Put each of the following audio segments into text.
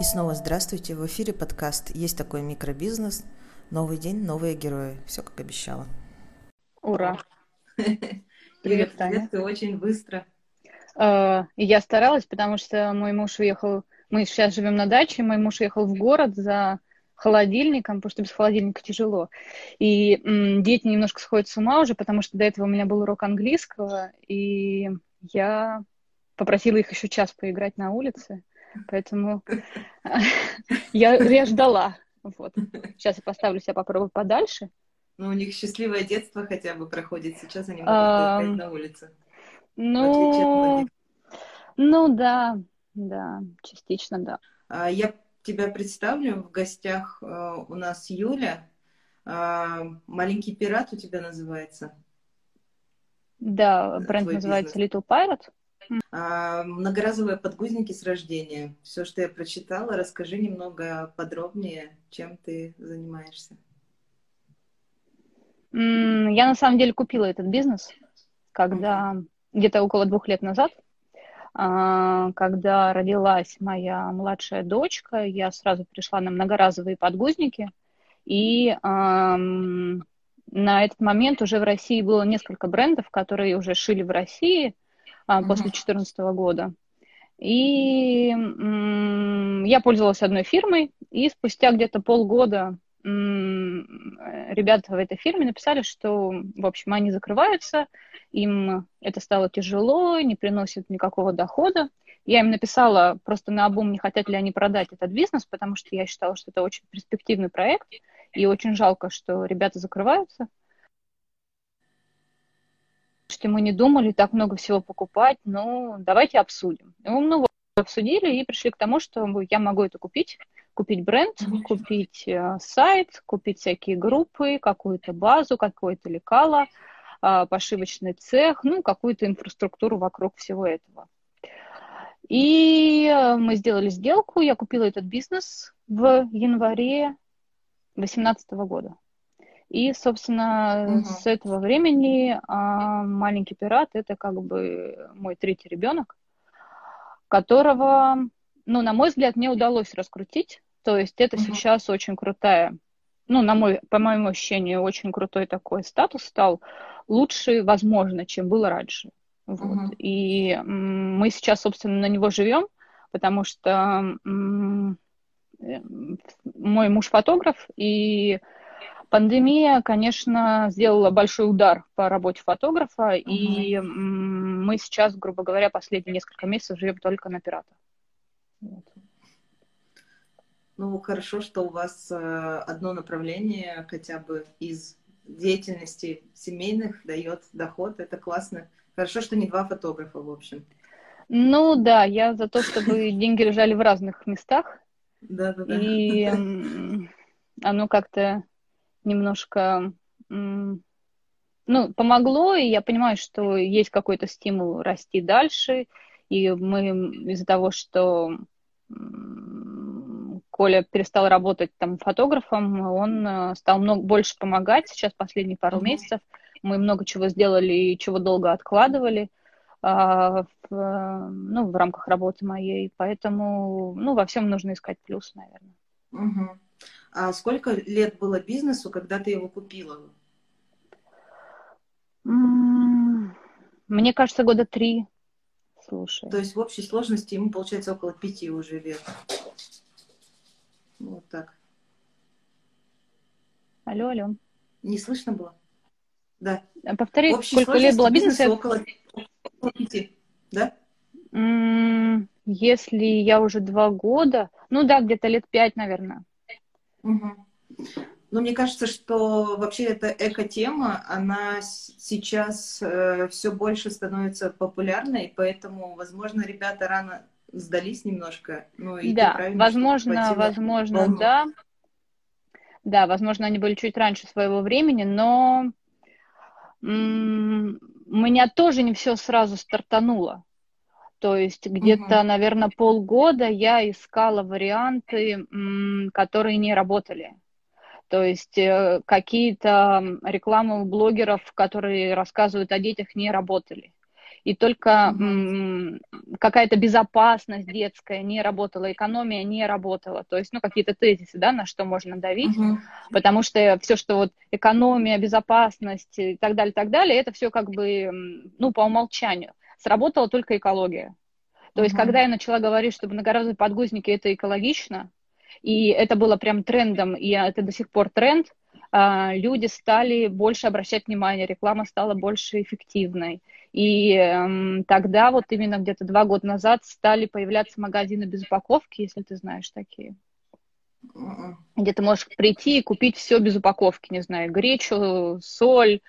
И снова здравствуйте. В эфире подкаст «Есть такой микробизнес». Новый день, новые герои. Все как обещала. Ура! Привет, Таня. Ты очень быстро. Uh, я старалась, потому что мой муж уехал... Мы сейчас живем на даче, мой муж уехал в город за холодильником, потому что без холодильника тяжело. И м, дети немножко сходят с ума уже, потому что до этого у меня был урок английского, и я попросила их еще час поиграть на улице. Поэтому я, я ждала. Вот. Сейчас я поставлю себя попробую подальше. Ну, у них счастливое детство хотя бы проходит. Сейчас они могут а, на улице. Ну, ну да, да, частично да. А, я тебя представлю. В гостях а, у нас Юля. А, Маленький пират у тебя называется. Да, бренд Твой называется бизнес. Little Pirate. А, многоразовые подгузники с рождения. Все, что я прочитала, расскажи немного подробнее, чем ты занимаешься. Я на самом деле купила этот бизнес, когда mm-hmm. где-то около двух лет назад, а, когда родилась моя младшая дочка, я сразу пришла на многоразовые подгузники, и на этот момент уже в России было несколько брендов, которые уже шили в России, а, после 2014 года. И я пользовалась одной фирмой, и спустя где-то полгода ребята в этой фирме написали, что, в общем, они закрываются, им это стало тяжело, не приносит никакого дохода. Я им написала просто на обум, не хотят ли они продать этот бизнес, потому что я считала, что это очень перспективный проект, и очень жалко, что ребята закрываются что мы не думали так много всего покупать, ну, давайте обсудим. Ну, ну вот, обсудили и пришли к тому, что я могу это купить, купить бренд, купить э, сайт, купить всякие группы, какую-то базу, какое-то лекало, э, пошивочный цех, ну, какую-то инфраструктуру вокруг всего этого. И э, мы сделали сделку, я купила этот бизнес в январе 2018 года. И, собственно, угу. с этого времени а, маленький пират это как бы мой третий ребенок, которого, ну, на мой взгляд, мне удалось раскрутить. То есть это угу. сейчас очень крутая, ну, на мой, по моему ощущению, очень крутой такой статус стал лучше, возможно, чем было раньше. Вот. Угу. И м, мы сейчас, собственно, на него живем, потому что м, мой муж фотограф, и Пандемия, конечно, сделала большой удар по работе фотографа, угу. и мы сейчас, грубо говоря, последние несколько месяцев живем только на пиратах. Вот. Ну, хорошо, что у вас э, одно направление хотя бы из деятельности семейных дает доход. Это классно. Хорошо, что не два фотографа, в общем. Ну да, я за то, чтобы деньги лежали в разных местах. Да, да, да. И оно как-то немножко, ну, помогло, и я понимаю, что есть какой-то стимул расти дальше, и мы из-за того, что Коля перестал работать там фотографом, он э, стал много больше помогать сейчас последние пару mm-hmm. месяцев. Мы много чего сделали и чего долго откладывали а, в, ну, в рамках работы моей, поэтому ну, во всем нужно искать плюс, наверное. Угу. А сколько лет было бизнесу, когда ты его купила? Мне кажется, года три. Слушай. То есть в общей сложности ему получается около пяти уже лет. Вот так. Алло, алло. Не слышно было? Да. А повтори, сколько лет было бизнесу? Около, около пяти, да? Если я уже два года, ну да, где-то лет пять, наверное. Угу. Ну, мне кажется, что вообще эта эко-тема, она сейчас э, все больше становится популярной, поэтому, возможно, ребята рано сдались немножко. Ну, и да, возможно, возможно, волну. да. Да, возможно, они были чуть раньше своего времени, но м- меня тоже не все сразу стартануло. То есть где-то, угу. наверное, полгода я искала варианты, которые не работали. То есть э, какие-то рекламы у блогеров, которые рассказывают о детях, не работали. и только м- какая-то безопасность детская не работала, экономия не работала. То есть, ну, какие-то тезисы, да, на что можно давить, uh-huh. потому что все, что вот экономия, безопасность и так далее, так далее, это все как бы, ну, по умолчанию. Сработала только экология. То uh-huh. есть, когда я начала говорить, что многоразовые подгузники это экологично, и это было прям трендом, и это до сих пор тренд, а, люди стали больше обращать внимание, реклама стала больше эффективной. И эм, тогда вот именно где-то два года назад стали появляться магазины без упаковки, если ты знаешь такие. М-м. Где ты можешь прийти и купить все без упаковки, не знаю, гречу, соль,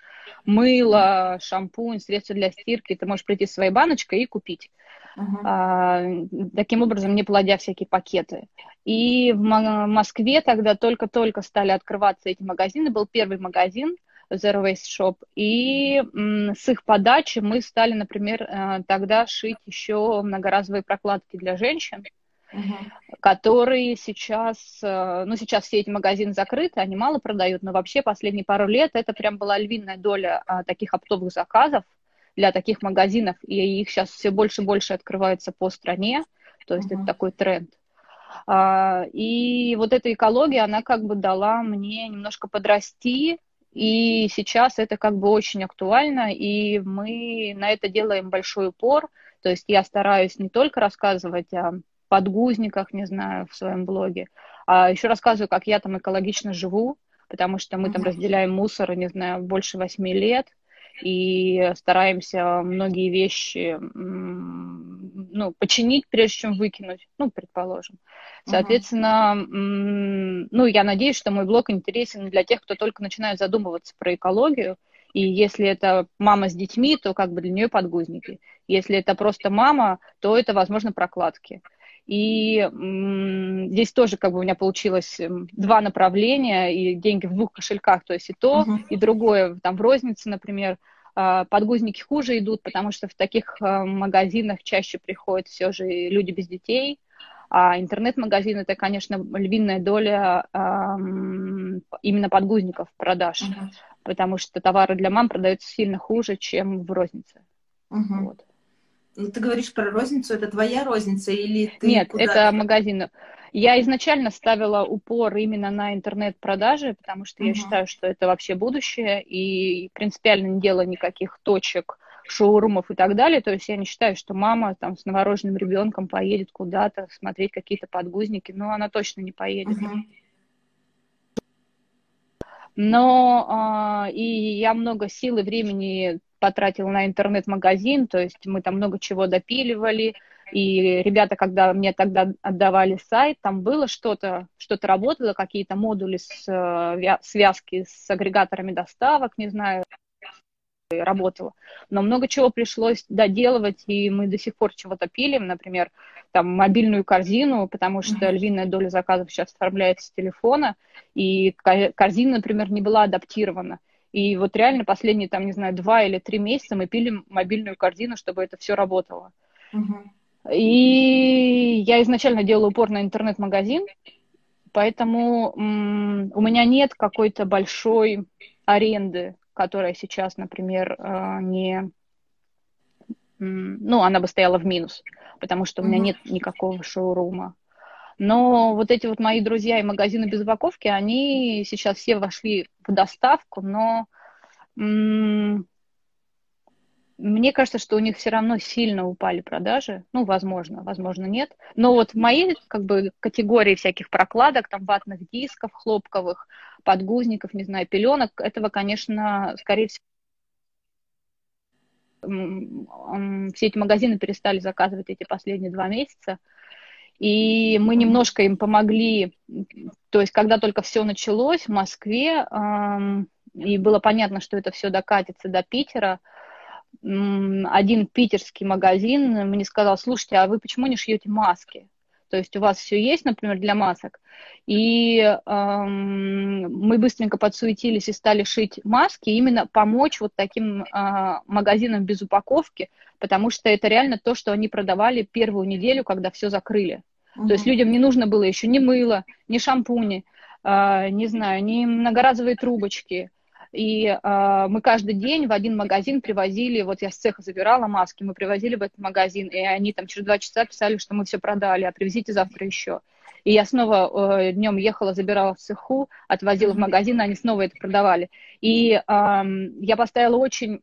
мыло, шампунь, средства для стирки. Ты можешь прийти с своей баночкой и купить. Uh-huh. А, таким образом, не плодя всякие пакеты. И в Москве тогда только-только стали открываться эти магазины. Был первый магазин Zero Waste Shop. И с их подачи мы стали, например, э, тогда шить еще многоразовые прокладки для женщин. Uh-huh. которые сейчас, э, ну, сейчас все эти магазины закрыты, они мало продают, но вообще последние пару лет это прям была львиная доля а, таких оптовых заказов для таких магазинов, и их сейчас все больше и больше открывается по стране, то есть uh-huh. это такой тренд. А, и вот эта экология, она как бы дала мне немножко подрасти, и сейчас это как бы очень актуально, и мы на это делаем большой упор. То есть я стараюсь не только рассказывать о подгузниках, не знаю, в своем блоге, а еще рассказываю, как я там экологично живу, потому что мы там разделяем мусор, не знаю, больше восьми лет, и стараемся многие вещи ну, починить, прежде чем выкинуть, ну, предположим. Соответственно, uh-huh. ну, я надеюсь, что мой блог интересен для тех, кто только начинает задумываться про экологию, и если это мама с детьми, то как бы для нее подгузники. Если это просто мама, то это, возможно, прокладки. И здесь тоже как бы у меня получилось два направления, и деньги в двух кошельках, то есть и то, uh-huh. и другое, там в рознице, например, а, подгузники хуже идут, потому что в таких а, магазинах чаще приходят все же люди без детей, а интернет-магазин это, конечно, львиная доля именно подгузников продаж, uh-huh. потому что товары для мам продаются сильно хуже, чем в рознице. Uh-huh. Вот. Ну, ты говоришь про розницу, это твоя розница или ты Нет, это магазин. Я изначально ставила упор именно на интернет-продажи, потому что uh-huh. я считаю, что это вообще будущее, и принципиально не делаю никаких точек, шоурумов и так далее. То есть я не считаю, что мама там с новорожденным ребенком поедет куда-то смотреть какие-то подгузники, но она точно не поедет. Uh-huh. Но а, и я много сил и времени потратила на интернет-магазин, то есть мы там много чего допиливали, и ребята, когда мне тогда отдавали сайт, там было что-то, что-то работало, какие-то модули с э, связки с агрегаторами доставок, не знаю, работало. Но много чего пришлось доделывать, и мы до сих пор чего-то пилим, например, там мобильную корзину, потому что львиная доля заказов сейчас оформляется с телефона, и корзина, например, не была адаптирована. И вот реально последние, там, не знаю, два или три месяца мы пилим мобильную корзину, чтобы это все работало. Uh-huh. И я изначально делала упор на интернет-магазин, поэтому м- у меня нет какой-то большой аренды, которая сейчас, например, э, не... Ну, она бы стояла в минус, потому что у меня нет никакого шоурума. Но вот эти вот мои друзья и магазины без упаковки, они сейчас все вошли в доставку, но мне кажется, что у них все равно сильно упали продажи. Ну, возможно, возможно, нет. Но вот моей как бы категории всяких прокладок, там ватных дисков, хлопковых, подгузников, не знаю, пеленок, этого, конечно, скорее всего, все эти магазины перестали заказывать эти последние два месяца. И мы немножко им помогли, то есть когда только все началось в Москве, и было понятно, что это все докатится до Питера, один питерский магазин мне сказал, слушайте, а вы почему не шьете маски? То есть у вас все есть, например, для масок. И эм, мы быстренько подсуетились и стали шить маски, именно помочь вот таким э, магазинам без упаковки, потому что это реально то, что они продавали первую неделю, когда все закрыли. Угу. То есть людям не нужно было еще ни мыло, ни шампуни, э, не знаю, ни многоразовые трубочки, и э, мы каждый день в один магазин привозили, вот я с цеха забирала маски, мы привозили в этот магазин, и они там через два часа писали, что мы все продали, а привезите завтра еще. И я снова э, днем ехала, забирала в цеху, отвозила в магазин, они снова это продавали. И э, я поставила очень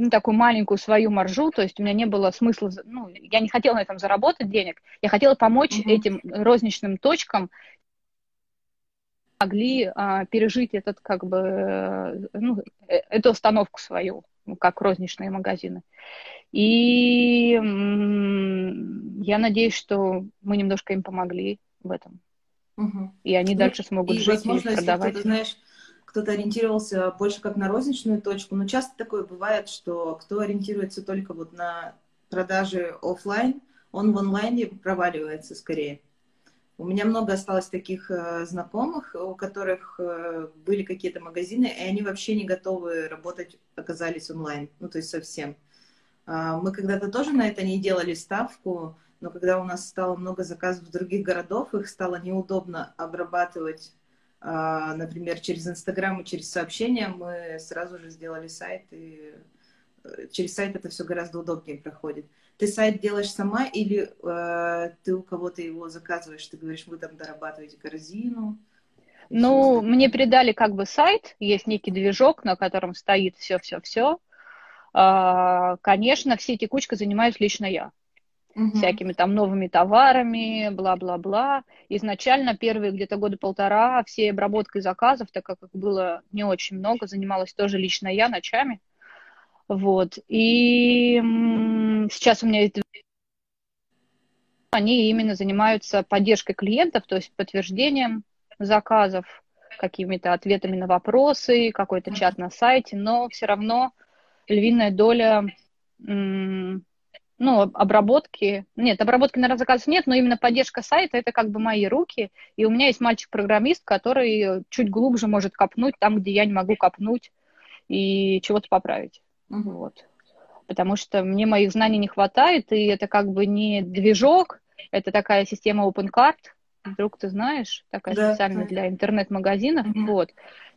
ну, такую маленькую свою маржу, то есть у меня не было смысла, ну, я не хотела на этом заработать денег, я хотела помочь mm-hmm. этим розничным точкам могли а, пережить этот, как бы, ну, э, эту установку свою, как розничные магазины. И я надеюсь, что мы немножко им помогли в этом. Угу. И они ну, дальше смогут и, жить возможно, и продавать. Если знаешь, кто-то ориентировался больше как на розничную точку, но часто такое бывает, что кто ориентируется только вот на продажи офлайн, он в онлайне проваливается скорее. У меня много осталось таких э, знакомых, у которых э, были какие-то магазины, и они вообще не готовы работать, оказались онлайн, ну то есть совсем. Э, мы когда-то тоже на это не делали ставку, но когда у нас стало много заказов в других городов, их стало неудобно обрабатывать, э, например, через Инстаграм и через сообщения, мы сразу же сделали сайт, и э, через сайт это все гораздо удобнее проходит. Ты сайт делаешь сама или э, ты у кого-то его заказываешь? Ты говоришь, вы там дорабатываете корзину? Ну, мне передали как бы сайт, есть некий движок, на котором стоит все-все-все. А, конечно, все текучкой занимаюсь лично я. Угу. Всякими там новыми товарами, бла-бла-бла. Изначально первые где-то года полтора все обработкой заказов, так как их было не очень много, занималась тоже лично я ночами. Вот. И сейчас у меня есть они именно занимаются поддержкой клиентов, то есть подтверждением заказов, какими-то ответами на вопросы, какой-то чат на сайте, но все равно львиная доля ну, обработки, нет, обработки, наверное, заказов нет, но именно поддержка сайта, это как бы мои руки, и у меня есть мальчик-программист, который чуть глубже может копнуть там, где я не могу копнуть и чего-то поправить. Угу. Вот. Потому что мне моих знаний не хватает, и это как бы не движок, это такая система OpenCard, вдруг ты знаешь, такая да, специальная да. для интернет-магазинов. Угу. Вот.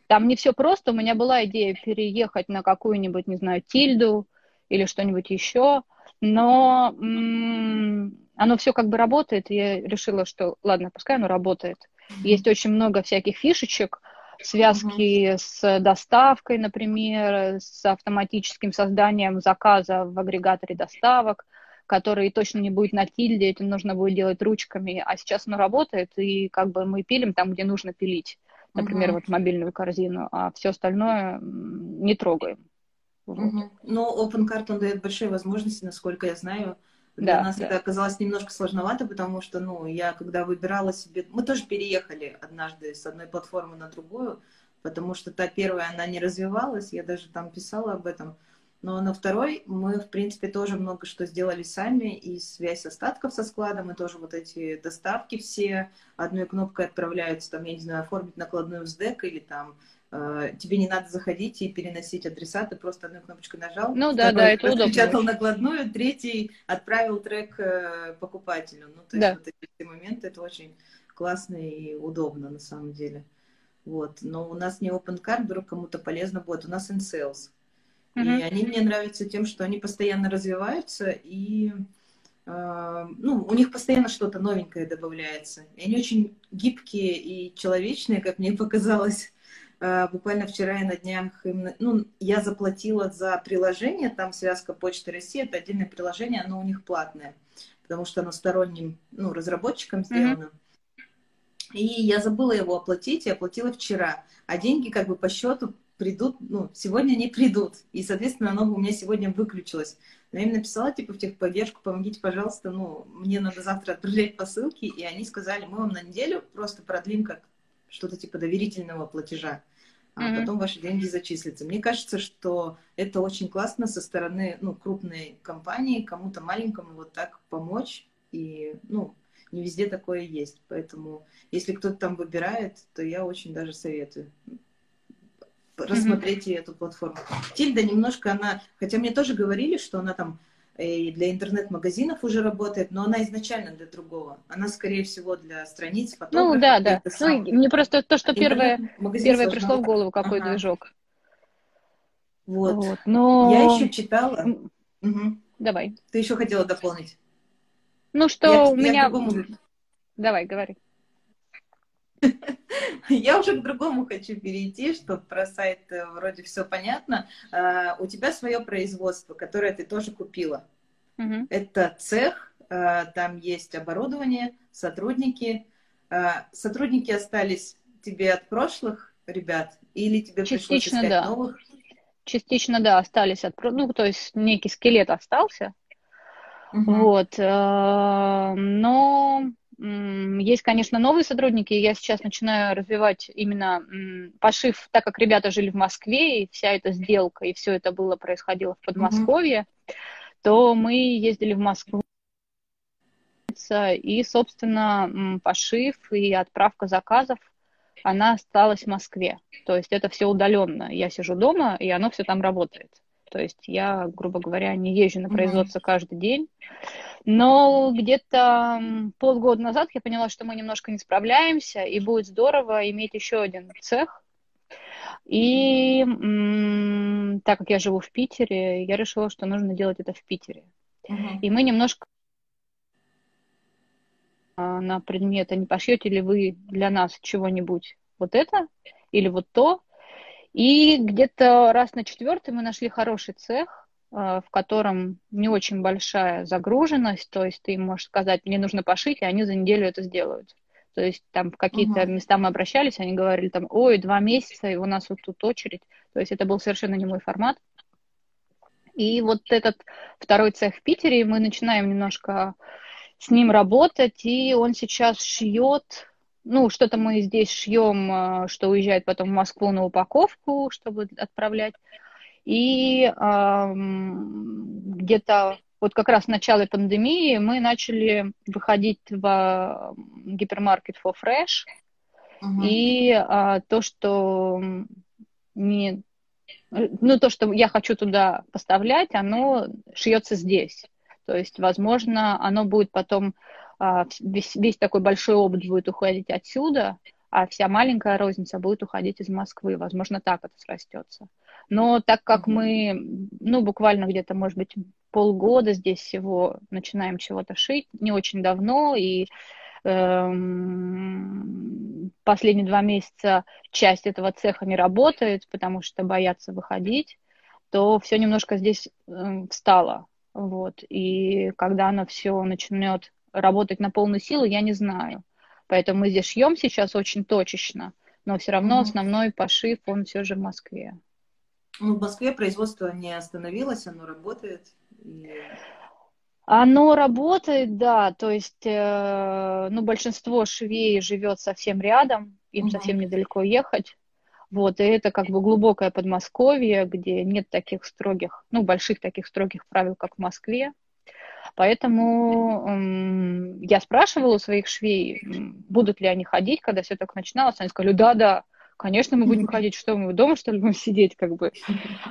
Там не все просто. У меня была идея переехать на какую-нибудь, не знаю, тильду или что-нибудь еще, но м- оно все как бы работает, и я решила, что ладно, пускай оно работает. Есть очень много всяких фишечек, связки угу. с доставкой, например, с автоматическим созданием заказа в агрегаторе доставок, который точно не будет на тильде, это нужно будет делать ручками, а сейчас оно работает, и как бы мы пилим там, где нужно пилить, например, угу. вот мобильную корзину, а все остальное не трогаем. Вот. Угу. Но OpenCart, он дает большие возможности, насколько я знаю, для да, нас да. это оказалось немножко сложновато, потому что, ну, я когда выбирала себе... Мы тоже переехали однажды с одной платформы на другую, потому что та первая, она не развивалась, я даже там писала об этом. Но на второй мы, в принципе, тоже много что сделали сами, и связь остатков со складом, и тоже вот эти доставки все одной кнопкой отправляются, там, я не знаю, оформить накладную в СДЭК или там тебе не надо заходить и переносить адреса, ты просто одной кнопочкой нажал. Ну да, да, это удобно. Печатал накладную, третий отправил трек э, покупателю. Ну, то есть да. вот эти моменты, это очень классно и удобно на самом деле. Вот. Но у нас не open card, вдруг кому-то полезно будет. У нас InSales. Mm-hmm. И они мне нравятся тем, что они постоянно развиваются и э, ну, у них постоянно что-то новенькое добавляется. И они очень гибкие и человечные, как мне показалось. Э, буквально вчера и на днях, ну, я заплатила за приложение, там связка Почты России, это отдельное приложение, оно у них платное, потому что оно сторонним, ну, разработчикам сделано. Mm-hmm. И я забыла его оплатить, я оплатила вчера, а деньги как бы по счету придут, ну, сегодня не придут. И, соответственно, оно у меня сегодня выключилось. Но я им написала, типа, в техподдержку, помогите, пожалуйста, ну, мне надо завтра отправлять посылки. И они сказали, мы вам на неделю просто продлим как что-то типа доверительного платежа, а mm-hmm. потом ваши деньги зачислятся. Мне кажется, что это очень классно со стороны ну, крупной компании, кому-то маленькому вот так помочь. И, ну, не везде такое есть. Поэтому, если кто-то там выбирает, то я очень даже советую рассмотреть mm-hmm. эту платформу. Тильда немножко она, хотя мне тоже говорили, что она там и для интернет-магазинов уже работает, но она изначально для другого. Она, скорее всего, для страниц, Ну, да, да. Ну, мне просто то, что первое, первое пришло в голову, какой ага. движок. Вот. вот. Но... Я еще читала. Угу. Давай. Ты еще хотела дополнить? Ну, что я, у меня... Другому... Давай, говори. Я уже к другому хочу перейти, что про сайт э, вроде все понятно. А, у тебя свое производство, которое ты тоже купила. Угу. Это цех, а, там есть оборудование, сотрудники. А, сотрудники остались тебе от прошлых ребят или тебе Частично, пришлось искать да. новых? Частично, да, остались от... Ну, то есть некий скелет остался. Угу. Вот. Но есть, конечно, новые сотрудники. Я сейчас начинаю развивать именно пошив, так как ребята жили в Москве, и вся эта сделка, и все это было происходило в Подмосковье, mm-hmm. то мы ездили в Москву. И, собственно, пошив и отправка заказов, она осталась в Москве. То есть это все удаленно. Я сижу дома, и оно все там работает. То есть я, грубо говоря, не езжу на производство mm-hmm. каждый день. Но где-то полгода назад я поняла, что мы немножко не справляемся, и будет здорово иметь еще один цех. И м- так как я живу в Питере, я решила, что нужно делать это в Питере. Uh-huh. И мы немножко а, на предмет, а не пошьете ли вы для нас чего-нибудь вот это или вот то. И где-то раз на четвертый мы нашли хороший цех, Э, в котором не очень большая загруженность, то есть ты можешь сказать, мне нужно пошить, и они за неделю это сделают. То есть там в какие-то uh-huh. места мы обращались, они говорили там, ой, два месяца, и у нас вот тут очередь. То есть это был совершенно не мой формат. И вот этот второй цех в Питере, мы начинаем немножко с ним работать, и он сейчас шьет, ну, что-то мы здесь шьем, э, что уезжает потом в Москву на упаковку, чтобы отправлять. И э, где-то вот как раз в начале пандемии мы начали выходить в гипермаркет for Fresh. Uh-huh. И а, то, что не, ну, то, что я хочу туда поставлять, оно шьется здесь. То есть, возможно, оно будет потом, весь, весь такой большой опыт будет уходить отсюда, а вся маленькая розница будет уходить из Москвы. Возможно, так это срастется. Но так как мы, ну, буквально где-то, может быть, полгода здесь всего начинаем чего-то шить, не очень давно, и эм, последние два месяца часть этого цеха не работает, потому что боятся выходить, то все немножко здесь э, встало. Вот. И когда оно все начнет работать на полную силу, я не знаю. Поэтому мы здесь шьем сейчас очень точечно, но все равно mm-hmm. основной пошив, он все же в Москве. Ну, в Москве производство не остановилось, оно работает. И... Оно работает, да, то есть, э, ну, большинство швей живет совсем рядом, им угу. совсем недалеко ехать. Вот, и это как бы глубокое Подмосковье, где нет таких строгих, ну, больших таких строгих правил, как в Москве. Поэтому эм, я спрашивала у своих швей, будут ли они ходить, когда все так начиналось. Они сказали, да-да, Конечно, мы будем ходить, что мы дома, что ли, будем сидеть, как бы.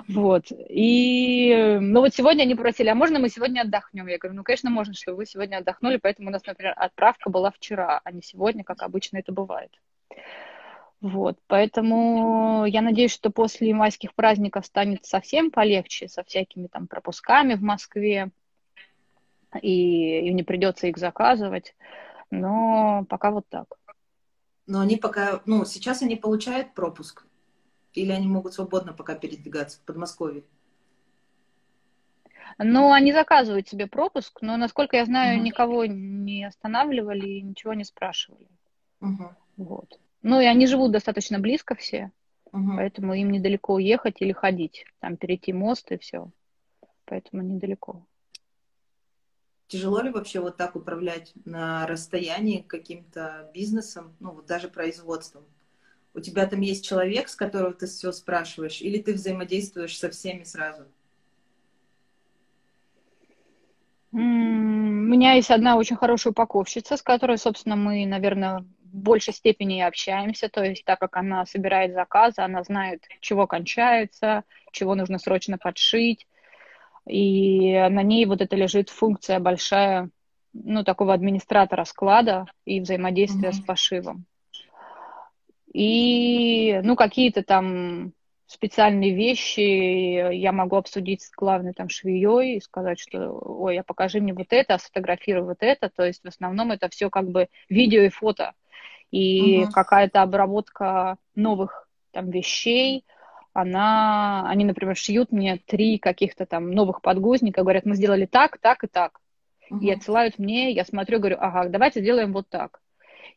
Вот. И, ну вот сегодня они просили, а можно мы сегодня отдохнем? Я говорю, ну, конечно, можно, что вы сегодня отдохнули, поэтому у нас, например, отправка была вчера, а не сегодня, как обычно это бывает. Вот, поэтому я надеюсь, что после майских праздников станет совсем полегче со всякими там пропусками в Москве, и, и не придется их заказывать, но пока вот так. Но они пока, ну, сейчас они получают пропуск. Или они могут свободно пока передвигаться в Подмосковье? Ну, они заказывают себе пропуск, но, насколько я знаю, угу. никого не останавливали и ничего не спрашивали. Угу. Вот. Ну, и они живут достаточно близко все, угу. поэтому им недалеко уехать или ходить. Там перейти мост и все. Поэтому недалеко. Тяжело ли вообще вот так управлять на расстоянии каким-то бизнесом, ну вот даже производством? У тебя там есть человек, с которого ты все спрашиваешь, или ты взаимодействуешь со всеми сразу? У меня есть одна очень хорошая упаковщица, с которой, собственно, мы, наверное, в большей степени общаемся. То есть, так как она собирает заказы, она знает, чего кончается, чего нужно срочно подшить. И на ней вот это лежит функция большая, ну, такого администратора склада и взаимодействия mm-hmm. с пошивом. И, ну, какие-то там специальные вещи я могу обсудить с главной там швеей и сказать, что, ой, а покажи мне вот это, а сфотографируй вот это. То есть в основном это все как бы видео и фото. И угу. какая-то обработка новых там вещей, она, они, например, шьют мне три каких-то там новых подгузника, говорят, мы сделали так, так и так. Угу. И отсылают мне, я смотрю, говорю, ага, давайте сделаем вот так.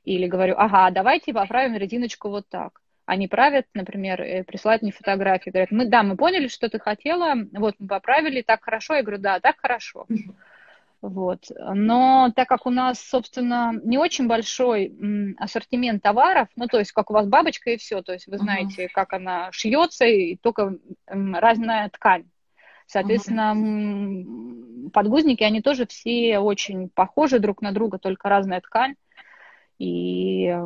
Или говорю, ага, давайте поправим резиночку вот так. Они правят, например, э, присылают мне фотографии, говорят, мы, да, мы поняли, что ты хотела, вот мы поправили, так хорошо. Я говорю, да, так хорошо. Вот. Но так как у нас, собственно, не очень большой ассортимент товаров, ну, то есть как у вас бабочка и все, то есть вы знаете, uh-huh. как она шьется, и только разная ткань. Соответственно, uh-huh. подгузники, они тоже все очень похожи друг на друга, только разная ткань. И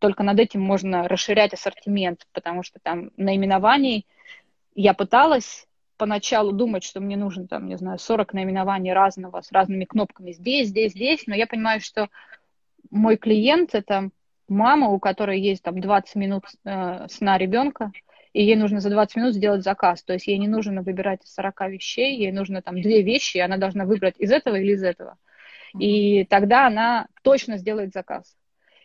только над этим можно расширять ассортимент, потому что там наименований я пыталась поначалу думать, что мне нужно, там, не знаю, 40 наименований разного, с разными кнопками здесь, здесь, здесь, но я понимаю, что мой клиент — это мама, у которой есть там 20 минут э, сна ребенка, и ей нужно за 20 минут сделать заказ. То есть ей не нужно выбирать из 40 вещей, ей нужно там две вещи, и она должна выбрать из этого или из этого. И тогда она точно сделает заказ.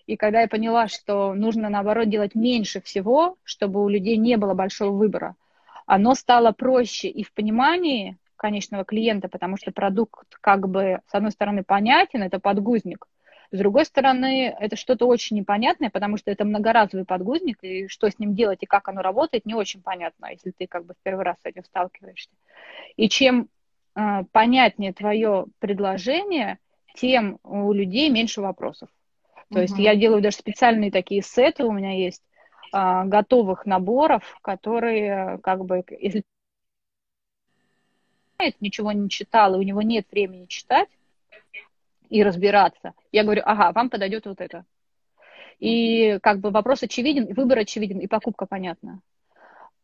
И когда я поняла, что нужно, наоборот, делать меньше всего, чтобы у людей не было большого выбора, оно стало проще и в понимании конечного клиента, потому что продукт как бы, с одной стороны, понятен, это подгузник, с другой стороны, это что-то очень непонятное, потому что это многоразовый подгузник, и что с ним делать и как оно работает, не очень понятно, если ты как бы в первый раз с этим сталкиваешься. И чем э, понятнее твое предложение, тем у людей меньше вопросов. То uh-huh. есть я делаю даже специальные такие сеты, у меня есть а, готовых наборов, которые как бы, если ничего не читал, и у него нет времени читать и разбираться, я говорю, ага, вам подойдет вот это. И как бы вопрос очевиден, выбор очевиден, и покупка понятна.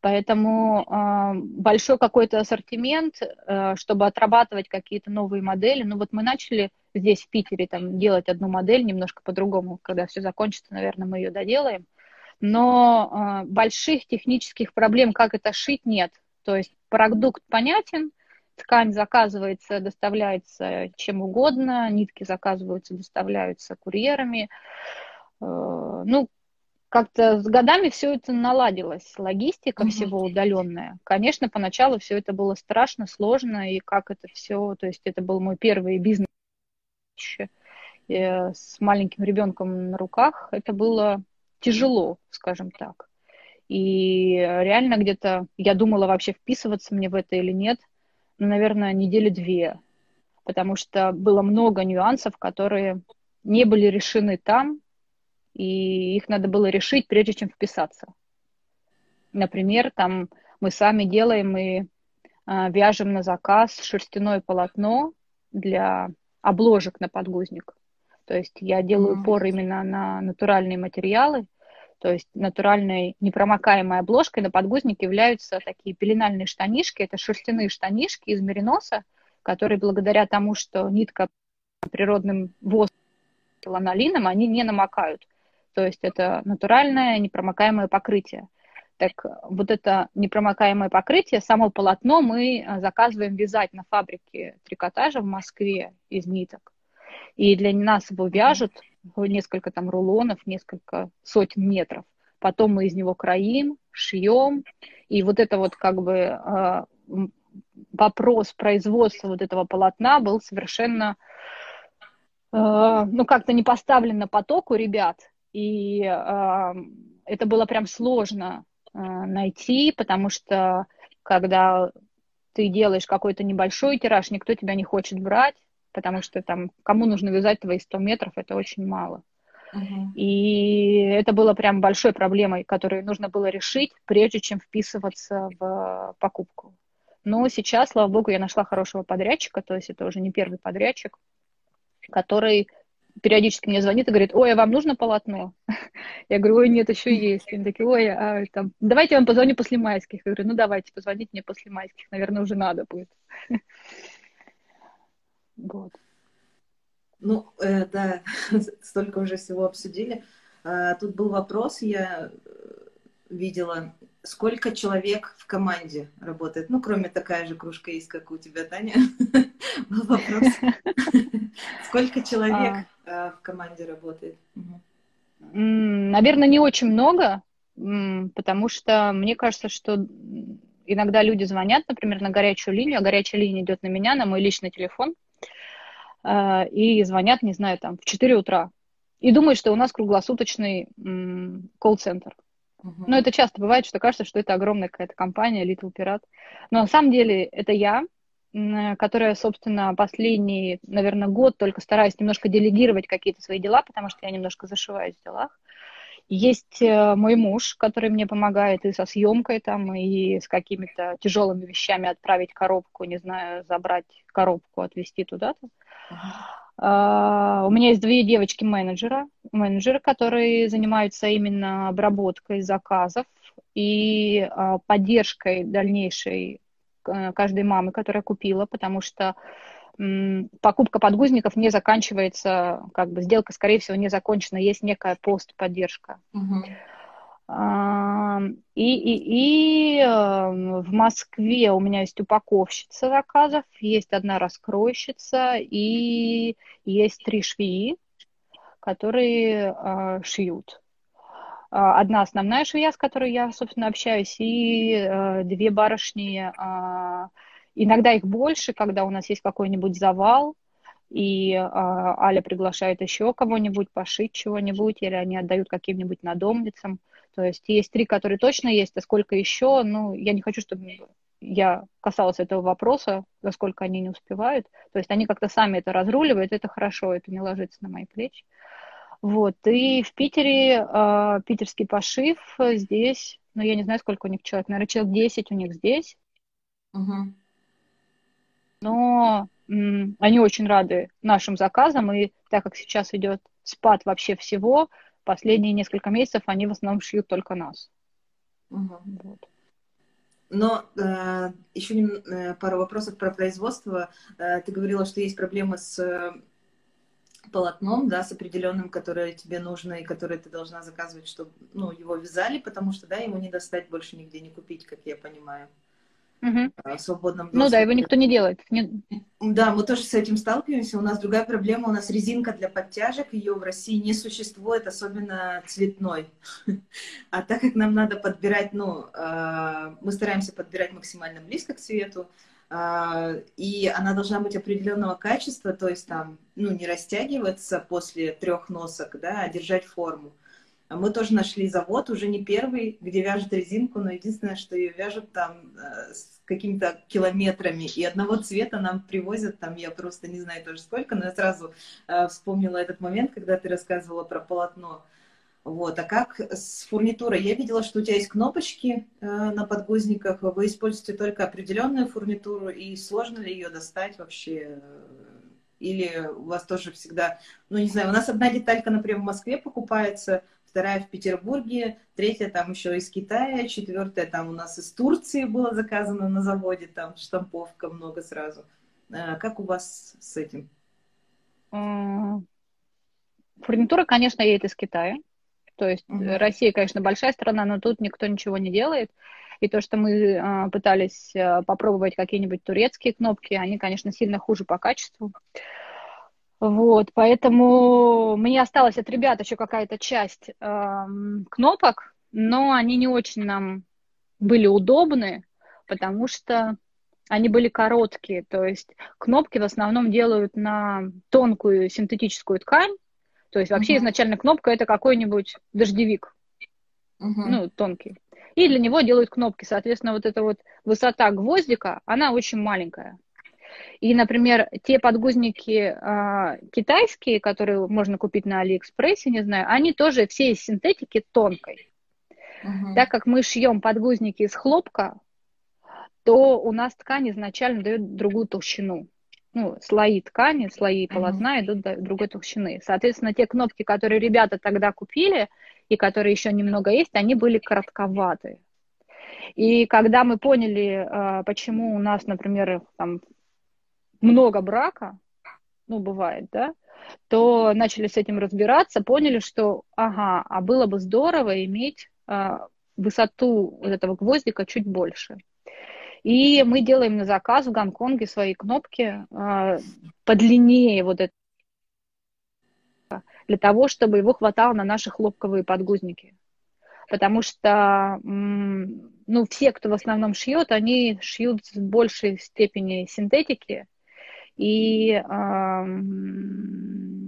Поэтому э, большой какой-то ассортимент, э, чтобы отрабатывать какие-то новые модели. Ну вот мы начали здесь, в Питере, там, делать одну модель немножко по-другому. Когда все закончится, наверное, мы ее доделаем но э, больших технических проблем, как это шить, нет. То есть продукт понятен, ткань заказывается, доставляется чем угодно, нитки заказываются, доставляются курьерами. Э, ну, как-то с годами все это наладилось, логистика mm-hmm. всего удаленная. Конечно, поначалу все это было страшно, сложно, и как это все, то есть это был мой первый бизнес э, с маленьким ребенком на руках, это было тяжело, скажем так. И реально где-то я думала вообще вписываться мне в это или нет, ну, наверное, недели две, потому что было много нюансов, которые не были решены там, и их надо было решить, прежде чем вписаться. Например, там мы сами делаем и а, вяжем на заказ шерстяное полотно для обложек на подгузник. То есть я делаю mm-hmm. упор именно на натуральные материалы. То есть натуральной непромокаемой обложкой на подгузник являются такие пеленальные штанишки. Это шерстяные штанишки из мериноса, которые благодаря тому, что нитка природным воздухом, ланолином, они не намокают. То есть это натуральное непромокаемое покрытие. Так вот это непромокаемое покрытие, само полотно мы заказываем вязать на фабрике трикотажа в Москве из ниток. И для нас его вяжут несколько там рулонов, несколько сотен метров. Потом мы из него кроим, шьем. И вот это вот как бы а, вопрос производства вот этого полотна был совершенно, а, ну, как-то не поставлен на поток у ребят. И а, это было прям сложно найти, потому что когда ты делаешь какой-то небольшой тираж, никто тебя не хочет брать, потому что там кому нужно вязать твои 100 метров, это очень мало. Uh-huh. И это было прям большой проблемой, которую нужно было решить, прежде чем вписываться в покупку. Но сейчас, слава богу, я нашла хорошего подрядчика, то есть это уже не первый подрядчик, который периодически мне звонит и говорит, ой, а вам нужно полотно? Я говорю, ой, нет, еще есть. Они такие, ой, а, там, давайте я вам позвоню после майских. Я говорю, ну давайте, позвоните мне после майских, наверное, уже надо будет. Вот. Ну, э, да, столько уже всего обсудили. А, тут был вопрос, я э, видела, сколько человек в команде работает? Ну, кроме такая же кружка есть, как у тебя, Таня. Был вопрос. Сколько человек а. А, в команде работает? Наверное, не очень много, потому что мне кажется, что иногда люди звонят, например, на горячую линию, а горячая линия идет на меня, на мой личный телефон, и звонят, не знаю, там, в 4 утра. И думают, что у нас круглосуточный колл-центр. Uh-huh. Но это часто бывает, что кажется, что это огромная какая-то компания, Little Pirate. Но на самом деле это я, которая, собственно, последний, наверное, год только стараюсь немножко делегировать какие-то свои дела, потому что я немножко зашиваюсь в делах. Есть э, мой муж, который мне помогает и со съемкой там, и с какими-то тяжелыми вещами отправить коробку, не знаю, забрать коробку, отвезти туда-то. Uh, у меня есть две девочки-менеджера, менеджеры, которые занимаются именно обработкой заказов и uh, поддержкой дальнейшей uh, каждой мамы, которая купила, потому что покупка подгузников не заканчивается, как бы сделка, скорее всего, не закончена, есть некая постподдержка. Uh-huh. И, и, и в Москве у меня есть упаковщица заказов, есть одна раскройщица и есть три швеи, которые э, шьют. А, одна основная швея, с которой я, собственно, общаюсь, и э, две барышни. Э, иногда их больше, когда у нас есть какой-нибудь завал, и э, Аля приглашает еще кого-нибудь пошить чего-нибудь, или они отдают каким-нибудь надомницам. То есть есть три, которые точно есть, а сколько еще, ну, я не хочу, чтобы я касалась этого вопроса, насколько они не успевают. То есть они как-то сами это разруливают, это хорошо, это не ложится на мои плечи. Вот, и в Питере э, питерский пошив здесь, ну, я не знаю, сколько у них человек, наверное, человек 10 у них здесь. Угу. Но м, они очень рады нашим заказам, и так как сейчас идет спад вообще всего, последние несколько месяцев они в основном шьют только нас. Угу. Вот. Но э, еще э, пару вопросов про производство. Э, ты говорила, что есть проблемы с э, полотном, да, с определенным, которое тебе нужно и которое ты должна заказывать, чтобы ну, его вязали, потому что да, ему не достать больше нигде не купить, как я понимаю угу. в свободном доступе. Ну да, его никто не делает. Не... Да, мы тоже с этим сталкиваемся. У нас другая проблема, у нас резинка для подтяжек, ее в России не существует, особенно цветной. А так как нам надо подбирать, ну, а, мы стараемся подбирать максимально близко к цвету, а, и она должна быть определенного качества, то есть там, ну, не растягиваться после трех носок, да, а держать форму. Мы тоже нашли завод, уже не первый, где вяжут резинку, но единственное, что ее вяжут там э, с какими-то километрами, и одного цвета нам привозят, там я просто не знаю тоже сколько, но я сразу э, вспомнила этот момент, когда ты рассказывала про полотно. Вот. А как с фурнитурой? Я видела, что у тебя есть кнопочки э, на подгузниках, вы используете только определенную фурнитуру, и сложно ли ее достать вообще? Или у вас тоже всегда, ну не знаю, у нас одна деталька, например, в Москве покупается, вторая в Петербурге, третья там еще из Китая, четвертая там у нас из Турции было заказано на заводе, там штамповка много сразу. А, как у вас с этим? Фурнитура, конечно, едет из Китая. То есть угу. Россия, конечно, большая страна, но тут никто ничего не делает. И то, что мы э, пытались э, попробовать какие-нибудь турецкие кнопки, они, конечно, сильно хуже по качеству. Вот, поэтому мне осталась от ребят еще какая-то часть э, кнопок, но они не очень нам были удобны, потому что они были короткие, то есть кнопки в основном делают на тонкую синтетическую ткань, то есть вообще uh-huh. изначально кнопка это какой-нибудь дождевик, uh-huh. ну, тонкий. И для него делают кнопки, соответственно, вот эта вот высота гвоздика, она очень маленькая. И, например, те подгузники э, китайские, которые можно купить на Алиэкспрессе, не знаю, они тоже все из синтетики тонкой. Угу. Так как мы шьем подгузники из хлопка, то у нас ткань изначально дает другую толщину. Ну, слои ткани, слои полотна идут до другой толщины. Соответственно, те кнопки, которые ребята тогда купили и которые еще немного есть, они были коротковатые. И когда мы поняли, а, почему у нас, например, там много брака, ну, бывает, да, то начали с этим разбираться, поняли, что, ага, а было бы здорово иметь а, высоту вот этого гвоздика чуть больше. И мы делаем на заказ в Гонконге свои кнопки э, подлиннее вот это, для того, чтобы его хватало на наши хлопковые подгузники. Потому что, ну, все, кто в основном шьет, они шьют в большей степени синтетики, и,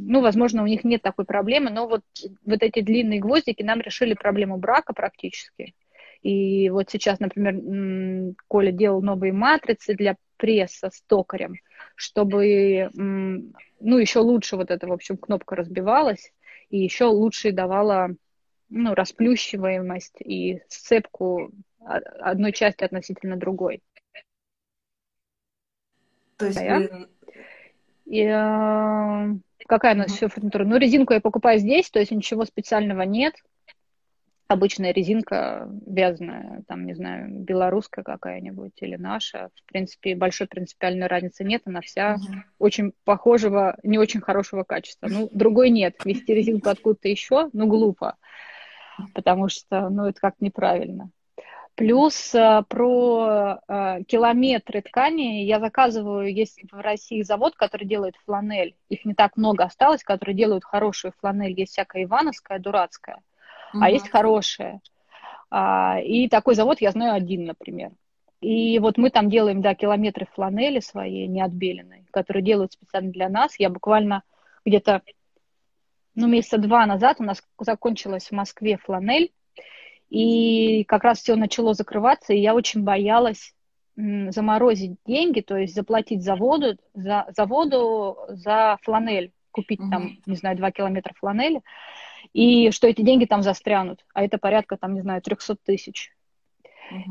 ну, возможно, у них нет такой проблемы, но вот, вот эти длинные гвоздики нам решили проблему брака практически. И вот сейчас, например, Коля делал новые матрицы для пресса с токарем, чтобы, ну, еще лучше вот эта, в общем, кнопка разбивалась и еще лучше давала, ну, расплющиваемость и сцепку одной части относительно другой. То есть. И, э, какая у нас еще фурнитура? Ну, резинку я покупаю здесь, то есть ничего специального нет обычная резинка вязаная, там, не знаю, белорусская какая-нибудь или наша. В принципе, большой принципиальной разницы нет, она вся uh-huh. очень похожего, не очень хорошего качества. Ну, другой нет. Вести резинку откуда-то еще, ну, глупо, потому что, ну, это как неправильно. Плюс э, про э, километры ткани я заказываю, есть в России завод, который делает фланель. Их не так много осталось, которые делают хорошую фланель. Есть всякая ивановская, дурацкая а есть хорошее. А, и такой завод я знаю один, например. И вот мы там делаем, да, километры фланели своей неотбеленной, которые делают специально для нас. Я буквально где-то, ну, месяца два назад у нас закончилась в Москве фланель, и как раз все начало закрываться, и я очень боялась заморозить деньги, то есть заплатить заводу за, заводу за фланель, купить mm-hmm. там, не знаю, два километра фланели и что эти деньги там застрянут, а это порядка, там, не знаю, 300 тысяч.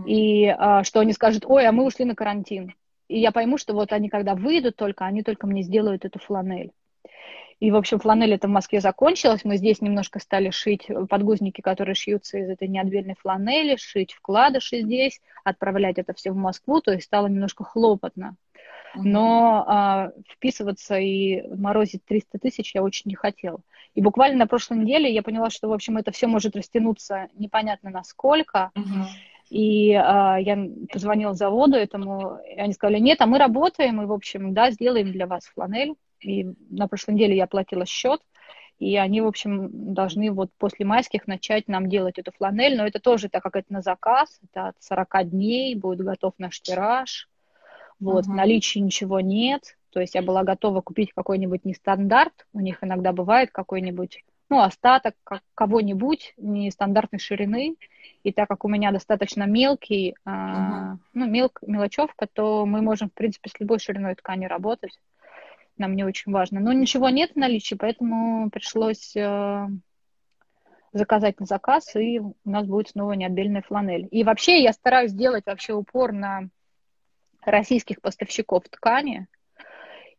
И а, что они скажут, ой, а мы ушли на карантин. И я пойму, что вот они, когда выйдут только, они только мне сделают эту фланель. И, в общем, фланель это в Москве закончилась. Мы здесь немножко стали шить подгузники, которые шьются из этой неотбельной фланели, шить вкладыши здесь, отправлять это все в Москву. То есть стало немножко хлопотно. Но а, вписываться и морозить 300 тысяч я очень не хотела. И буквально на прошлой неделе я поняла, что, в общем, это все может растянуться непонятно насколько. Uh-huh. И а, я позвонила заводу этому, и они сказали, нет, а мы работаем, и, в общем, да, сделаем для вас фланель. И на прошлой неделе я оплатила счет, и они, в общем, должны вот после майских начать нам делать эту фланель, но это тоже, так как это на заказ, это от 40 дней, будет готов наш тираж. Вот, uh-huh. наличии ничего нет. То есть я была готова купить какой-нибудь нестандарт. У них иногда бывает какой-нибудь, ну, остаток как кого-нибудь нестандартной ширины. И так как у меня достаточно мелкий, uh-huh. а, ну, мел, мелочевка, то мы можем, в принципе, с любой шириной ткани работать. Нам не очень важно. Но ничего нет в наличии, поэтому пришлось э, заказать на заказ, и у нас будет снова неотбельная фланель. И вообще я стараюсь делать вообще упор на российских поставщиков ткани.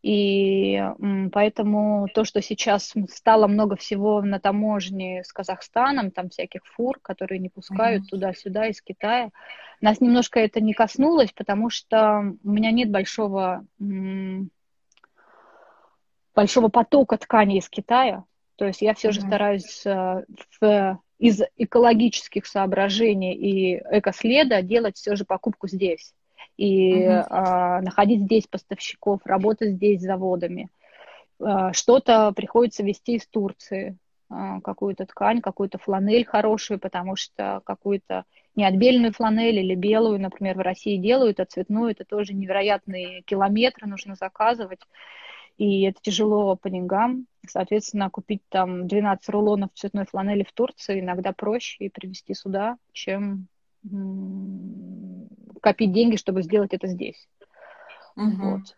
И поэтому то, что сейчас стало много всего на таможне с Казахстаном, там всяких фур, которые не пускают mm-hmm. туда-сюда из Китая, нас немножко это не коснулось, потому что у меня нет большого, большого потока ткани из Китая. То есть я все mm-hmm. же стараюсь э, в, из экологических соображений и экоследа делать все же покупку здесь и uh-huh. а, находить здесь поставщиков, работать здесь с заводами. А, что-то приходится везти из Турции, а, какую-то ткань, какую-то фланель хорошую, потому что какую-то неотбельную фланель или белую, например, в России делают, а цветную это тоже невероятные километры нужно заказывать. И это тяжело по деньгам. Соответственно, купить там 12 рулонов цветной фланели в Турции иногда проще и привезти сюда, чем копить деньги, чтобы сделать это здесь. Угу. Вот.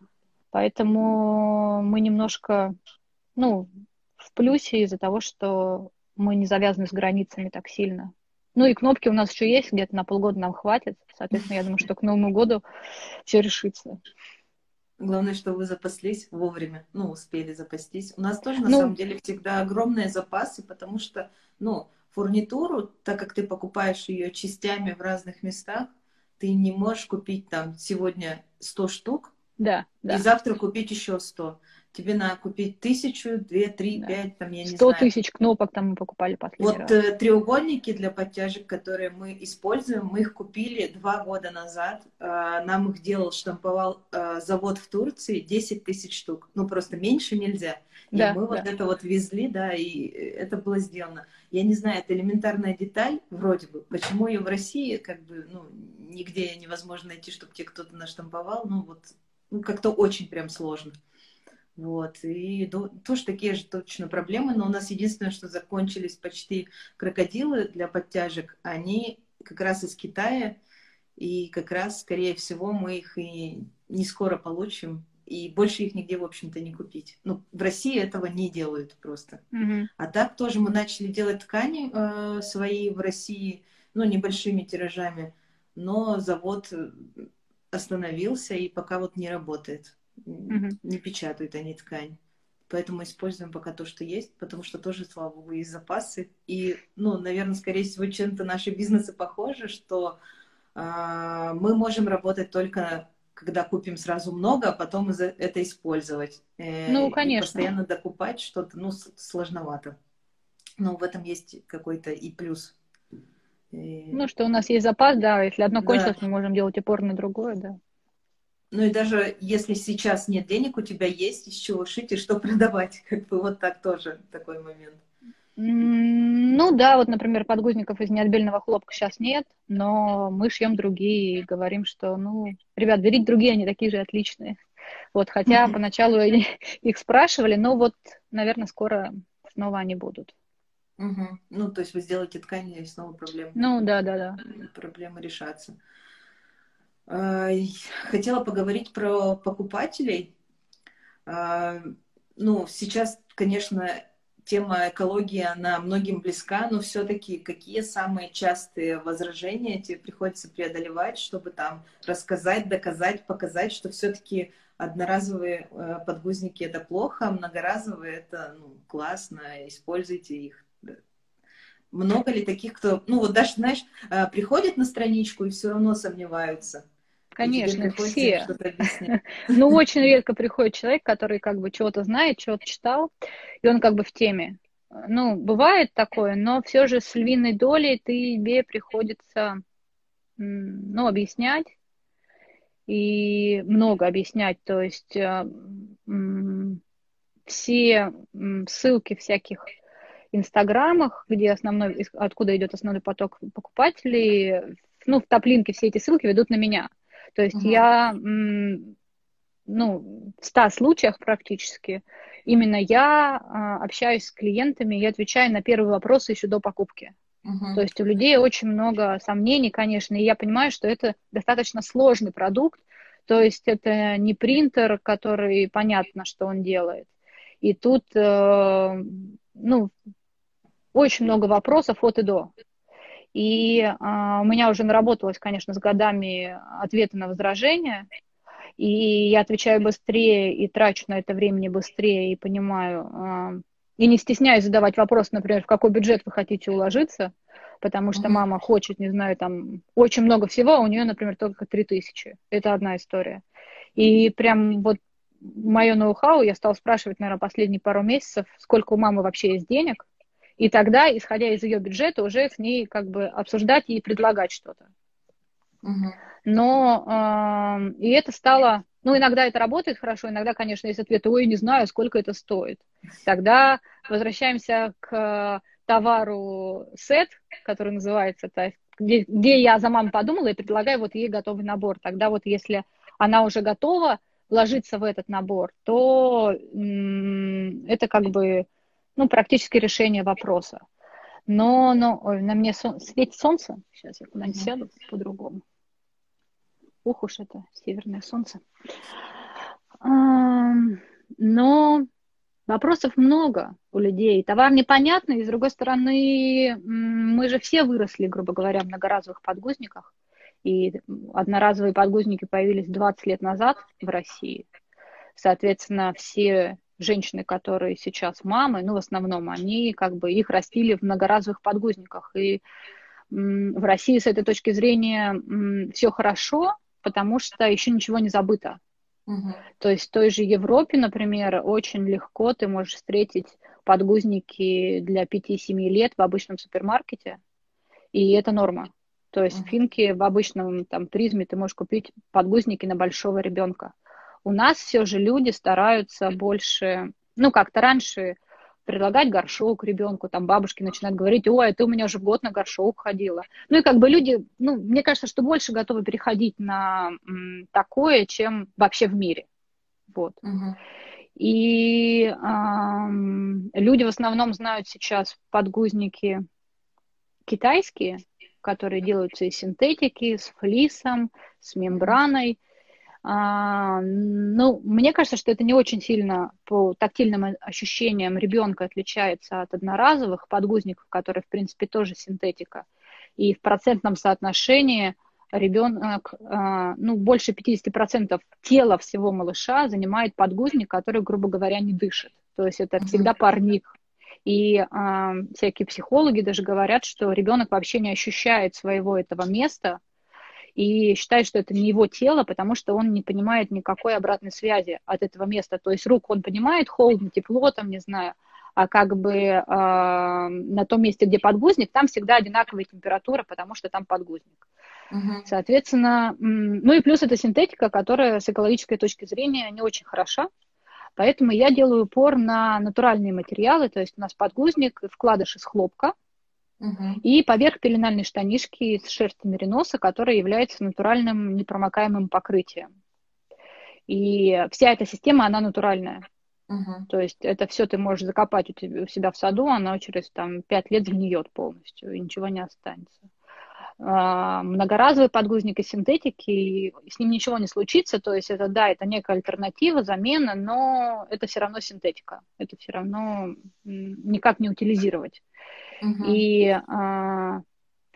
Поэтому мы немножко, ну, в плюсе из-за того, что мы не завязаны с границами так сильно. Ну и кнопки у нас еще есть, где-то на полгода нам хватит. Соответственно, я думаю, что к Новому году все решится. Главное, что вы запаслись вовремя, ну, успели запастись. У нас тоже, на Ну, самом деле, всегда огромные запасы, потому что, ну, фурнитуру, так как ты покупаешь ее частями в разных местах, ты не можешь купить там сегодня 100 штук да, и да. завтра купить еще 100. Тебе надо купить тысячу, две, три, Да. пять, там, я не Сто знаю. тысяч кнопок там мы покупали последний Вот раз. э, треугольники для подтяжек, которые мы используем, мы их купили два года назад. Э, нам их делал, штамповал э, завод в Турции 10 тысяч штук. Ну, просто меньше нельзя. И Да, мы вот да. это вот везли, да, и это было сделано. Я не знаю, это элементарная деталь, вроде бы. Почему ее в России, как бы, ну, нигде невозможно найти, чтобы тебе кто-то наштамповал. Ну, вот, ну, как-то очень прям сложно. Вот, и тоже такие же точно проблемы, но у нас единственное, что закончились почти крокодилы для подтяжек, они как раз из Китая, и как раз, скорее всего, мы их и не скоро получим, и больше их нигде, в общем-то, не купить. Ну, в России этого не делают просто. Мгм. А так тоже мы начали делать ткани э, свои в России, ну, небольшими тиражами, но завод э, остановился и пока вот не работает. Мгм. Не печатают они ткань. Поэтому используем пока то, что есть, потому что тоже, слава богу, есть запасы. И, ну, наверное, скорее всего, чем-то наши бизнесы похожи, что а, мы можем работать только когда купим сразу много, а потом это использовать. Э, Ну, и конечно. постоянно докупать что-то, ну, сложновато. Но в этом есть какой-то и плюс. И- Ну, что у нас есть запас, да, если одно Да. кончилось, мы можем делать упор на другое, да. Ну и даже если сейчас нет денег, у тебя есть из чего шить и что продавать. Как бы вот так тоже такой момент. Ну да, вот, например, подгузников из неотбельного хлопка сейчас нет, но мы шьем другие и говорим, что, ну, ребят, берите другие, они такие же отличные. Вот, хотя поначалу их спрашивали, но вот, наверное, скоро снова они будут. Мгм. Ну, то есть вы сделаете ткань, и снова проблема. Ну да, да, да. проблемы решаться. А, Хотела поговорить про покупателей. А, Ну, сейчас, конечно, тема экологии, она многим близка, но все-таки какие самые частые возражения тебе приходится преодолевать, чтобы там рассказать, доказать, показать, что все-таки одноразовые э, подгузники это плохо, многоразовые это ну, классно, используйте их. Много ли таких, кто, ну вот даже, знаешь, э, приходят на страничку и все равно сомневаются? Конечно, все. Ну, очень редко приходит человек, который как бы чего-то знает, чего-то читал, и он как бы в теме. Ну, бывает такое, но все же с львиной долей тебе приходится, ну, объяснять и много объяснять. То есть э, все ссылки всяких инстаграмах, где основной, откуда идет основной поток покупателей, ну, в топлинке все эти ссылки ведут на меня. То есть Мгм. я, ну, в 100 случаях практически, именно я а, общаюсь с клиентами и отвечаю на первые вопросы еще до покупки. Мгм. То есть у людей очень много сомнений, конечно, и я понимаю, что это достаточно сложный продукт, то есть это не принтер, который понятно, что он делает. И тут, э, ну, очень много вопросов от и до. И а, у меня уже наработалось, конечно, с годами ответы на возражения, и я отвечаю быстрее и трачу на это времени быстрее и понимаю, а, и не стесняюсь задавать вопрос, например, в какой бюджет вы хотите уложиться, потому что мама хочет, не знаю, там очень много всего, а у нее, например, только 3000. Это одна история. И прям вот мое ноу-хау я стала спрашивать, наверное, последние пару месяцев, сколько у мамы вообще есть денег, и тогда, исходя из ее бюджета, уже с ней как бы обсуждать и предлагать что-то. Мгм. Но э, и это стало, ну, иногда это работает хорошо, иногда, конечно, есть ответ, ой, не знаю, сколько это стоит. Тогда возвращаемся к товару сет, который называется, то есть, где, где я за маму подумала и предлагаю вот ей готовый набор. Тогда вот если она уже готова ложиться в этот набор, то м, это как бы, ну, практически решение вопроса. Но, но ой, на мне сон- светит солнце. Сейчас я куда-нибудь сяду по-другому. Ух уж это северное солнце. Но вопросов много у людей. Товар непонятный, и с другой стороны, мы же все выросли, грубо говоря, в многоразовых подгузниках. И одноразовые подгузники появились 20 лет назад в России. Соответственно, все женщины, которые сейчас мамы, ну, в основном, они как бы их растили в многоразовых подгузниках. И в России с этой точки зрения все хорошо, потому что еще ничего не забыто. Угу. То есть в той же Европе, например, очень легко ты можешь встретить подгузники для 5-7 лет в обычном супермаркете, и это норма. То есть в Финке в обычном там призме ты можешь купить подгузники на большого ребенка. У нас все же люди стараются больше, ну как-то раньше предлагать горшок ребенку, там бабушки начинают говорить, ой, ты у меня уже год на горшок ходила. Ну и как бы люди, ну, мне кажется, что больше готовы переходить на такое, чем вообще в мире. Вот. Угу. И эм, люди в основном знают сейчас подгузники китайские, которые делаются из синтетики, с флисом, с мембраной. А, ну, мне кажется, что это не очень сильно по тактильным ощущениям ребенка отличается от одноразовых подгузников, которые, в принципе, тоже синтетика. И в процентном соотношении ребенок, а, ну, больше 50% тела всего малыша занимает подгузник, который, грубо говоря, не дышит. То есть это всегда парник. И э, всякие психологи даже говорят, что ребенок вообще не ощущает своего этого места и считает, что это не его тело, потому что он не понимает никакой обратной связи от этого места. То есть руку он понимает, холодно, тепло, там, не знаю, а как бы э, на том месте, где подгузник, там всегда одинаковая температура, потому что там подгузник. Uh-huh. Соответственно, ну и плюс это синтетика, которая с экологической точки зрения не очень хороша, Поэтому я делаю упор на натуральные материалы, то есть у нас подгузник, вкладыш из хлопка, uh и поверх пеленальной штанишки из шерсти мериноса, которая является натуральным непромокаемым покрытием. И вся эта система, она натуральная. Uh-huh. То есть это все ты можешь закопать у, тебя, у себя в саду, она через там, 5 лет сгниет полностью, и ничего не останется. А, многоразовый подгузник из синтетики, и с ним ничего не случится, то есть это, да, это некая альтернатива, замена, но это все равно синтетика, это все равно никак не утилизировать. Угу. И а,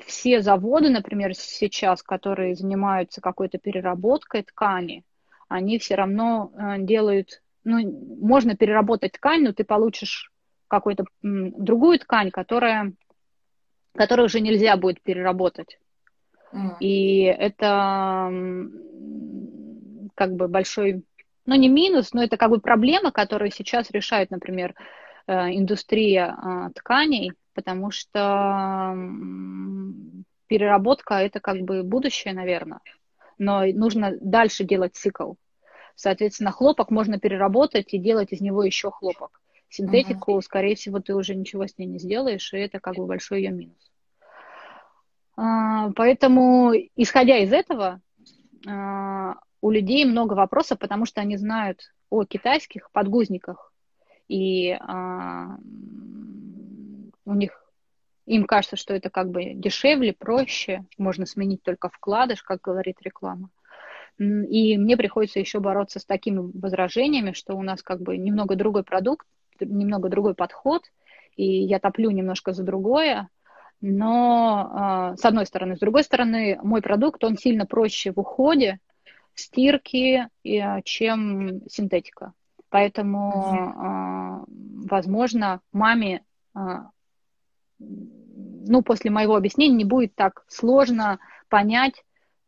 все заводы, например, сейчас, которые занимаются какой-то переработкой ткани, они все равно а, делают, ну, можно переработать ткань, но ты получишь какую-то другую ткань, которая которые уже нельзя будет переработать. Mm. И это как бы большой, ну не минус, но это как бы проблема, которую сейчас решает, например, э, индустрия а, тканей, потому что переработка это как бы будущее, наверное, но нужно дальше делать цикл. Соответственно, хлопок можно переработать и делать из него еще хлопок. Синтетику, uh-huh. скорее всего, ты уже ничего с ней не сделаешь, и это как бы большой ее минус. А, поэтому, исходя из этого, а, у людей много вопросов, потому что они знают о китайских подгузниках, и а, у них им кажется, что это как бы дешевле, проще, можно сменить только вкладыш, как говорит реклама. И мне приходится еще бороться с такими возражениями, что у нас как бы немного другой продукт, немного другой подход, и я топлю немножко за другое, но а, с одной стороны. С другой стороны, мой продукт, он сильно проще в уходе, в стирке, а, чем синтетика. Поэтому, mm-hmm. возможно, маме, ну, после моего объяснения не будет так сложно понять,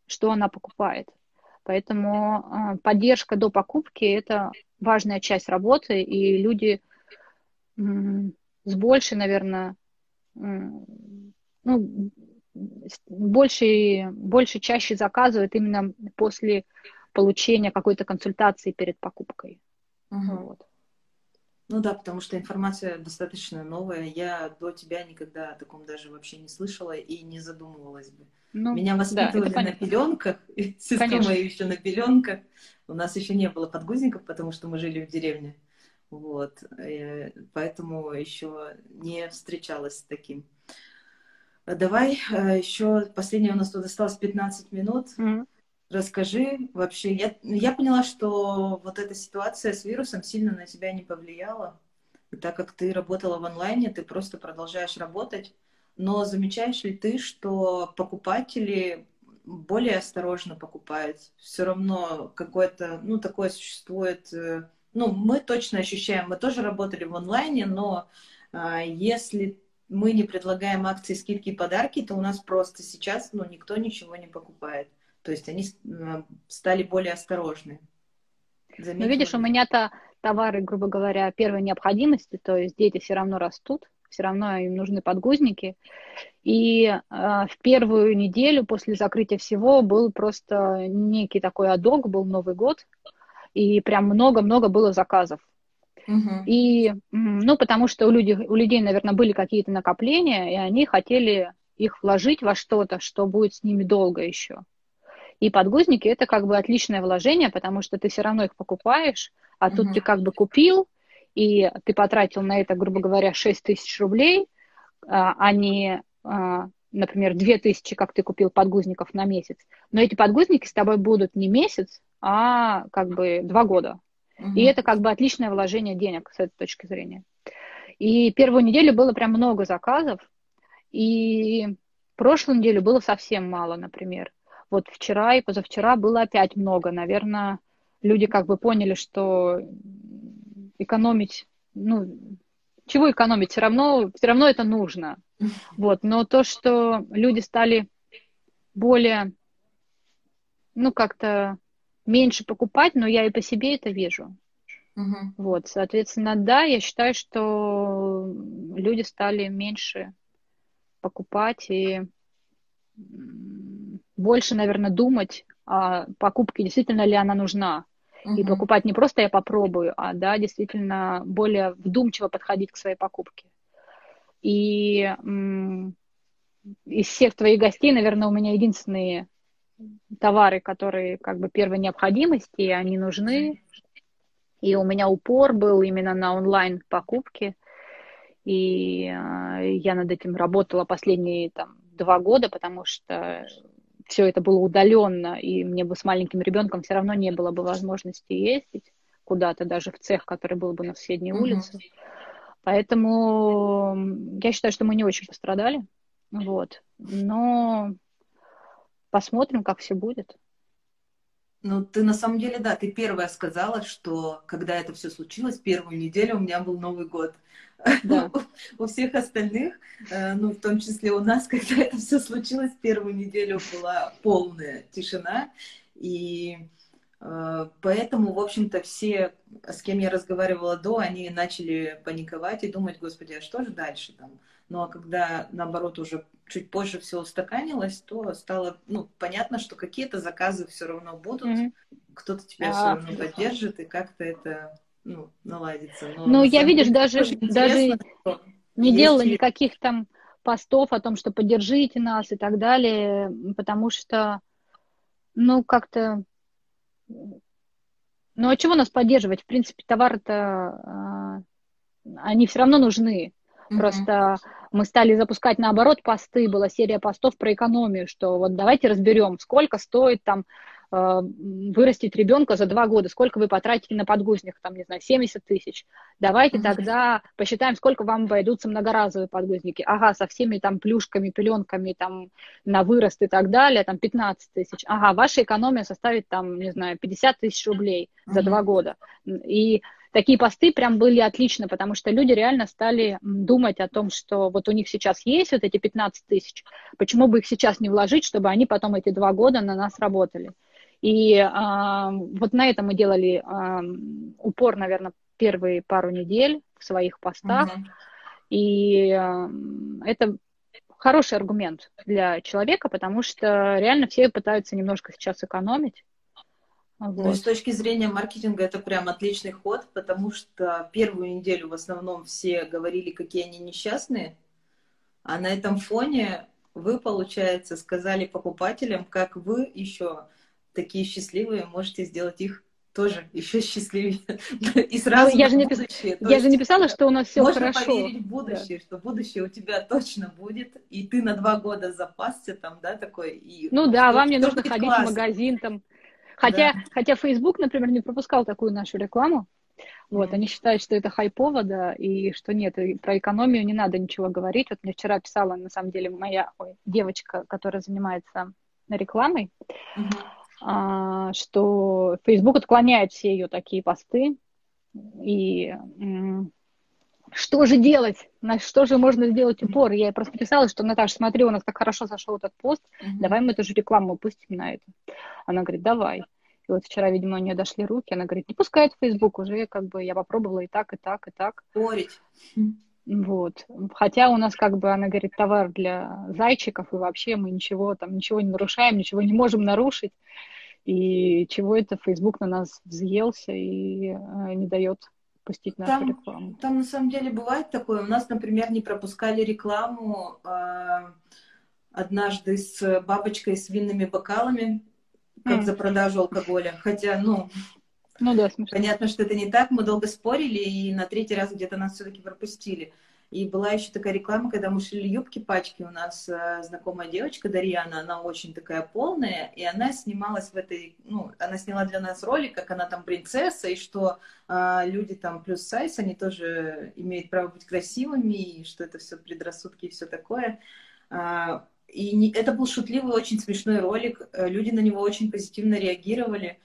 что она покупает. Поэтому поддержка до покупки – это важная часть работы, и люди с большей, наверное, ну, больше, больше чаще заказывают именно после получения какой-то консультации перед покупкой. Угу. Вот. Ну да, потому что информация достаточно новая. Я до тебя никогда о таком даже вообще не слышала и не задумывалась бы. Ну, Меня воспитывали да, на пеленках, сестра моя еще на пеленках. У нас еще не было подгузников, потому что мы жили в деревне. Вот. Э, поэтому еще не встречалась с таким. Давай э, еще последнее у нас тут осталось 15 минут. Mm-hmm. Расскажи вообще. Я, я поняла, что вот эта ситуация с вирусом сильно на тебя не повлияла. И так как ты работала в онлайне, ты просто продолжаешь работать. Но замечаешь ли ты, что покупатели более осторожно покупают. Все равно какое-то, ну, такое существует. Э, ну, мы точно ощущаем, мы тоже работали в онлайне, но а, если мы не предлагаем акции, скидки и подарки, то у нас просто сейчас, ну, никто ничего не покупает. То есть они стали более осторожны. Заметила. Ну, видишь, у меня-то товары, грубо говоря, первой необходимости, то есть дети все равно растут, все равно им нужны подгузники. И э, в первую неделю после закрытия всего был просто некий такой адок, был Новый год, и прям много-много было заказов. Угу. И, ну, потому что у людей, у людей, наверное, были какие-то накопления, и они хотели их вложить во что-то, что будет с ними долго еще. И подгузники это как бы отличное вложение, потому что ты все равно их покупаешь, а тут ты как бы купил, и ты потратил на это, грубо говоря, 6 тысяч рублей, а, а не, а, например, 2 тысячи, как ты купил подгузников на месяц. Но эти подгузники с тобой будут не месяц, а как бы два года. Угу. И это как бы отличное вложение денег с этой точки зрения. И первую неделю было прям много заказов, и прошлую неделю было совсем мало, например. Вот вчера и позавчера было опять много. Наверное, люди как бы поняли, что экономить, ну, чего экономить, все равно, все равно это нужно. Вот, но то, что люди стали более, ну, как-то меньше покупать, но я и по себе это вижу. Угу. Вот, соответственно, да, я считаю, что люди стали меньше покупать и больше, наверное, думать о покупке, действительно ли она нужна. Угу. И покупать не просто я попробую, а да, действительно более вдумчиво подходить к своей покупке. И м- из всех твоих гостей, наверное, у меня единственные товары, которые как бы первой необходимости, и они нужны. И у меня упор был именно на онлайн покупки. И э, я над этим работала последние там, два года, потому что все это было удаленно, и мне бы с маленьким ребенком все равно не было бы возможности ездить куда-то, даже в цех, который был бы на соседней mm-hmm. улице. Поэтому я считаю, что мы не очень пострадали. Вот. Но посмотрим, как все будет. Ну, ты на самом деле, да, ты первая сказала, что когда это все случилось, первую неделю у меня был Новый год. Да. у всех остальных, э, ну, в том числе у нас, когда это все случилось, первую неделю была полная тишина. И э, поэтому, в общем-то, все, с кем я разговаривала до, они начали паниковать и думать, господи, а что же дальше там? Ну, а когда, наоборот, уже чуть позже все устаканилось, то стало, ну, понятно, что какие-то заказы все равно будут, mm-hmm. кто-то тебя а, все равно поддержит, и как-то это, ну, наладится. Но, ну, я, видишь, даже, даже не делала есть... никаких там постов о том, что поддержите нас и так далее, потому что, ну, как-то... Ну, а чего нас поддерживать? В принципе, товары-то, э, они все равно нужны. Mm-hmm. Просто мы стали запускать наоборот посты, была серия постов про экономию, что вот давайте разберем, сколько стоит там э, вырастить ребенка за два года, сколько вы потратите на подгузник, там, не знаю, 70 тысяч. Давайте тогда посчитаем, сколько вам обойдутся многоразовые подгузники. Ага, со всеми там плюшками, пеленками, там, на вырост и так далее, там, 15 тысяч. Ага, ваша экономия составит там, не знаю, 50 тысяч рублей за два года. И такие посты прям были отлично, потому что люди реально стали думать о том, что вот у них сейчас есть вот эти 15 тысяч, почему бы их сейчас не вложить, чтобы они потом эти два года на нас работали. И а, вот на это мы делали а, упор, наверное, первые пару недель в своих постах. Uh-huh. И а, это хороший аргумент для человека, потому что реально все пытаются немножко сейчас экономить. Вот. Ну, с точки зрения маркетинга это прям отличный ход, потому что первую неделю в основном все говорили, какие они несчастные, а на этом фоне вы, получается, сказали покупателям, как вы еще такие счастливые можете сделать их тоже еще счастливее. И сразу ну, я, же не пис... я же не писала, что у нас все можно хорошо. Можно поверить в будущее, да. что будущее у тебя точно будет, и ты на два года запасся там, да, такой. И ну да, вам не нужно ходить классно. в магазин там Хотя, да. хотя Facebook, например, не пропускал такую нашу рекламу. Вот, mm-hmm. они считают, что это хайпово, да, и что нет, и про экономию не надо ничего говорить. Вот мне вчера писала, на самом деле, моя ой, девочка, которая занимается рекламой, uh-huh. что Facebook отклоняет все ее такие посты. И что же делать? На что же можно сделать упор? Я ей просто писала, что, Наташа, смотри, у нас так хорошо зашел этот пост, давай мы эту же рекламу пустим на это. Она говорит, давай. И вот вчера, видимо, у нее дошли руки, она говорит, не пускай в Facebook, уже как бы я попробовала и так, и так, и так. Спорить. Вот. Хотя у нас, как бы, она говорит, товар для зайчиков, и вообще мы ничего там, ничего не нарушаем, ничего не можем нарушить. И чего это Facebook на нас взъелся и э, не дает пустить нашу там, рекламу. Там на самом деле бывает такое. У нас, например, не пропускали рекламу э, однажды с бабочкой с винными бокалами, как mm. за продажу алкоголя. Хотя, ну, ну да, смешно. понятно, что это не так. Мы долго спорили, и на третий раз где-то нас все-таки пропустили. И была еще такая реклама, когда мы шили юбки, пачки. У нас э, знакомая девочка Дарьяна, она очень такая полная, и она снималась в этой, ну, она сняла для нас ролик, как она там принцесса, и что э, люди там плюс сайз, они тоже имеют право быть красивыми, и что это все предрассудки и все такое. Э, и не, это был шутливый, очень смешной ролик. Э, люди на него очень позитивно реагировали.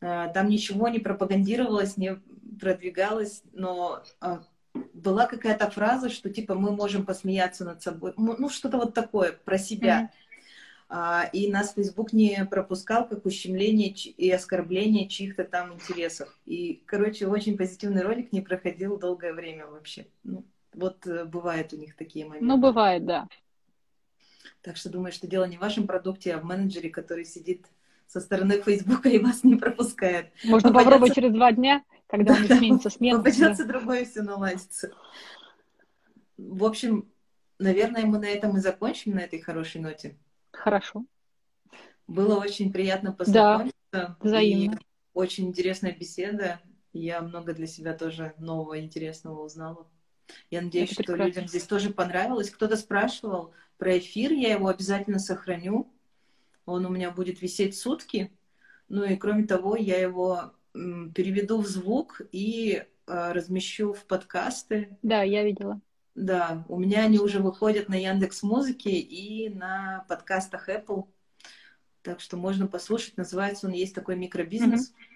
Э, там ничего не пропагандировалось, не продвигалось, но э, была какая-то фраза, что типа мы можем посмеяться над собой, ну что-то вот такое про себя. Mm-hmm. И нас Facebook не пропускал как ущемление и оскорбление чьих-то там интересов. И, короче, очень позитивный ролик не проходил долгое время вообще. Ну, вот э, бывают у них такие моменты. Ну, бывает, да. Так что думаю, что дело не в вашем продукте, а в менеджере, который сидит со стороны Фейсбука и вас не пропускает. Можно Попадется... попробовать через два дня, когда у них сменится смена. Попадется другое, все наладится. В общем, наверное, мы на этом и закончим, на этой хорошей ноте. Хорошо. Было очень приятно познакомиться. Да, взаимно. И очень интересная беседа. Я много для себя тоже нового, интересного узнала. Я надеюсь, Это что прекрасно. людям здесь тоже понравилось. Кто-то спрашивал про эфир, я его обязательно сохраню. Он у меня будет висеть сутки. Ну и кроме того, я его переведу в звук и э, размещу в подкасты. Да, я видела. Да, у меня они уже выходят на Яндекс Музыке и на подкастах Apple. Так что можно послушать. Называется он «Есть такой микробизнес». Mm-hmm.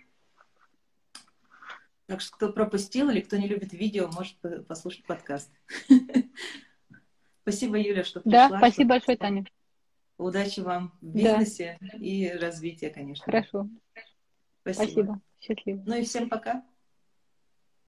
Так что кто пропустил или кто не любит видео, может послушать подкаст. Спасибо, Юля, что пришла. Да, спасибо большое, Таня. Удачи вам в бизнесе и развития, конечно. Хорошо. Спасибо. Счастливо. Ну и всем пока.